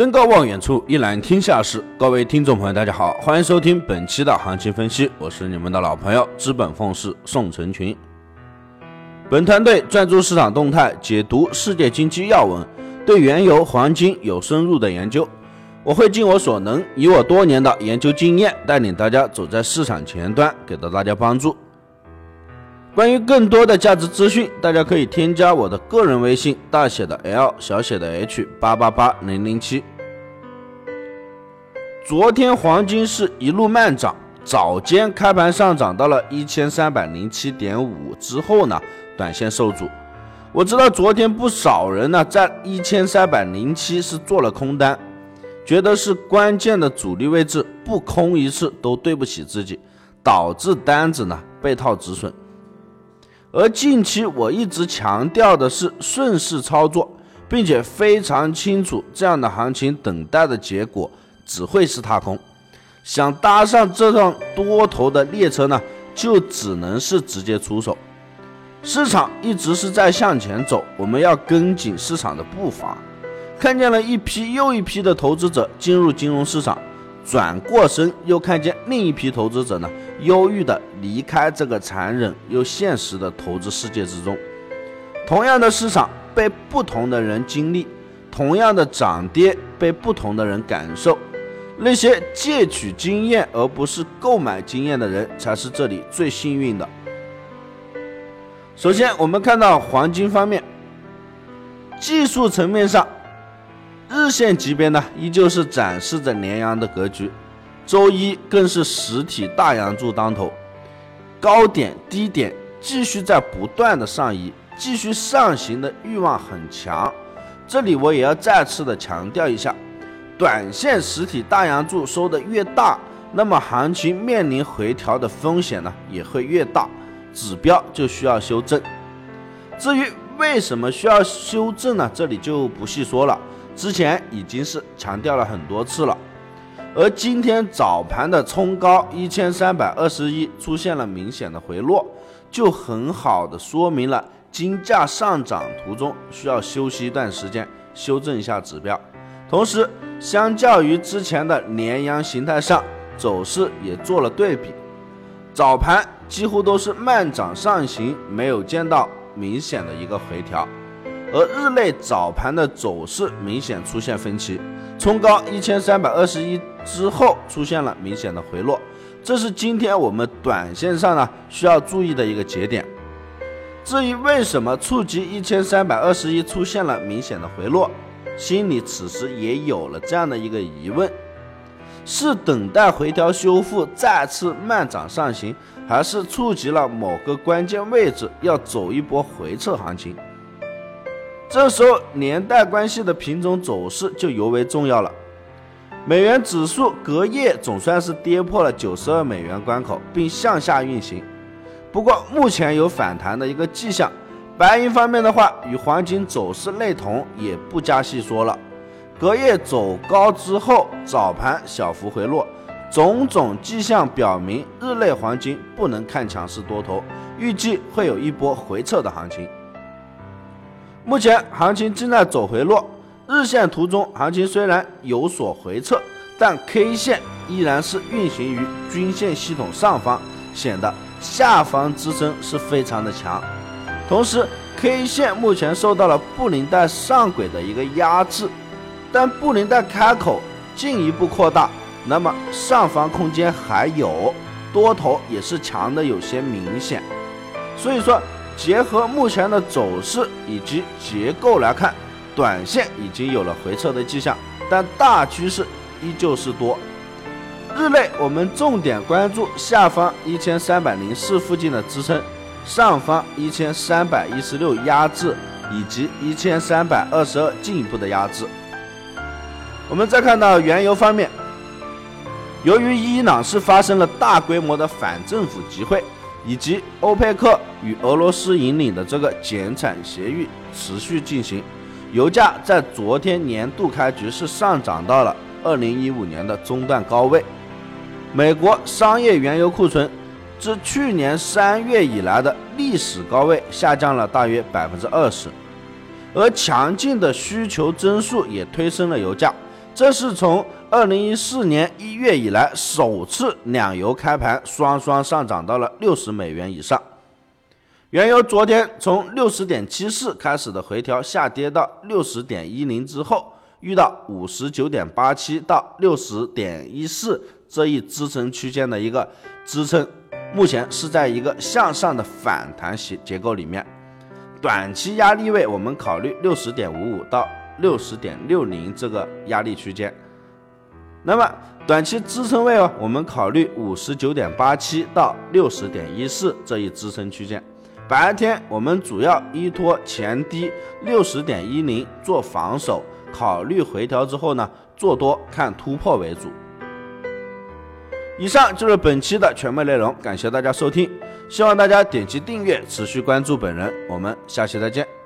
登高望远处，一览天下事。各位听众朋友，大家好，欢迎收听本期的行情分析，我是你们的老朋友资本凤氏宋成群。本团队专注市场动态，解读世界经济要闻，对原油、黄金有深入的研究。我会尽我所能，以我多年的研究经验，带领大家走在市场前端，给到大家帮助。关于更多的价值资讯，大家可以添加我的个人微信，大写的 L，小写的 H，八八八零零七。昨天黄金是一路慢涨，早间开盘上涨到了一千三百零七点五之后呢，短线受阻。我知道昨天不少人呢在一千三百零七是做了空单，觉得是关键的阻力位置，不空一次都对不起自己，导致单子呢被套止损。而近期我一直强调的是顺势操作，并且非常清楚这样的行情等待的结果只会是踏空。想搭上这趟多头的列车呢，就只能是直接出手。市场一直是在向前走，我们要跟紧市场的步伐。看见了一批又一批的投资者进入金融市场。转过身，又看见另一批投资者呢，忧郁的离开这个残忍又现实的投资世界之中。同样的市场被不同的人经历，同样的涨跌被不同的人感受。那些借取经验而不是购买经验的人，才是这里最幸运的。首先，我们看到黄金方面，技术层面上。日线级别呢，依旧是展示着连阳的格局，周一更是实体大阳柱当头，高点低点继续在不断的上移，继续上行的欲望很强。这里我也要再次的强调一下，短线实体大阳柱收的越大，那么行情面临回调的风险呢也会越大，指标就需要修正。至于为什么需要修正呢？这里就不细说了。之前已经是强调了很多次了，而今天早盘的冲高一千三百二十一出现了明显的回落，就很好的说明了金价上涨途中需要休息一段时间，修正一下指标。同时，相较于之前的连阳形态上走势也做了对比，早盘几乎都是慢涨上行，没有见到明显的一个回调。而日内早盘的走势明显出现分歧，冲高一千三百二十一之后出现了明显的回落，这是今天我们短线上呢需要注意的一个节点。至于为什么触及一千三百二十一出现了明显的回落，心里此时也有了这样的一个疑问：是等待回调修复再次慢涨上行，还是触及了某个关键位置要走一波回撤行情？这时候，年代关系的品种走势就尤为重要了。美元指数隔夜总算是跌破了九十二美元关口，并向下运行。不过，目前有反弹的一个迹象。白银方面的话，与黄金走势类同，也不加细说了。隔夜走高之后，早盘小幅回落，种种迹象表明，日内黄金不能看强势多头，预计会有一波回撤的行情。目前行情正在走回落，日线图中行情虽然有所回撤，但 K 线依然是运行于均线系统上方，显得下方支撑是非常的强。同时，K 线目前受到了布林带上轨的一个压制，但布林带开口进一步扩大，那么上方空间还有，多头也是强的有些明显，所以说。结合目前的走势以及结构来看，短线已经有了回撤的迹象，但大趋势依旧是多。日内我们重点关注下方一千三百零四附近的支撑，上方一千三百一十六压制以及一千三百二十二进一步的压制。我们再看到原油方面，由于伊朗是发生了大规模的反政府集会。以及欧佩克与俄罗斯引领的这个减产协议持续进行，油价在昨天年度开局是上涨到了二零一五年的中段高位。美国商业原油库存自去年三月以来的历史高位下降了大约百分之二十，而强劲的需求增速也推升了油价。这是从二零一四年一月以来首次两油开盘双双上涨到了六十美元以上。原油昨天从六十点七四开始的回调下跌到六十点一零之后，遇到五十九点八七到六十点一四这一支撑区间的一个支撑，目前是在一个向上的反弹结结构里面。短期压力位我们考虑六十点五五到六十点六零这个压力区间。那么短期支撑位哦，我们考虑五十九点八七到六十点一四这一支撑区间。白天我们主要依托前低六十点一零做防守，考虑回调之后呢做多看突破为主。以上就是本期的全部内容，感谢大家收听，希望大家点击订阅，持续关注本人，我们下期再见。